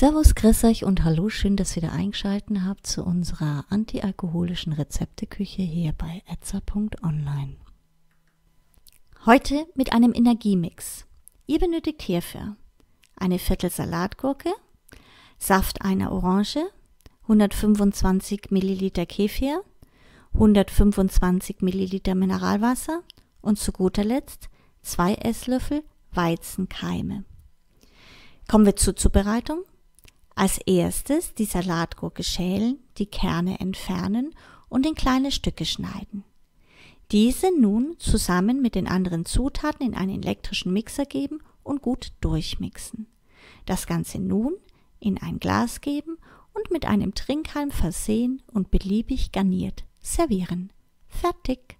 Servus, grüß euch und hallo, schön, dass ihr wieder eingeschalten habt zu unserer antialkoholischen Rezepteküche hier bei etza.online. Heute mit einem Energiemix. Ihr benötigt hierfür eine Viertel Salatgurke, Saft einer Orange, 125 Milliliter Kefir, 125 Milliliter Mineralwasser und zu guter Letzt zwei Esslöffel Weizenkeime. Kommen wir zur Zubereitung. Als erstes die Salatgurke schälen, die Kerne entfernen und in kleine Stücke schneiden. Diese nun zusammen mit den anderen Zutaten in einen elektrischen Mixer geben und gut durchmixen. Das Ganze nun in ein Glas geben und mit einem Trinkhalm versehen und beliebig garniert servieren. Fertig!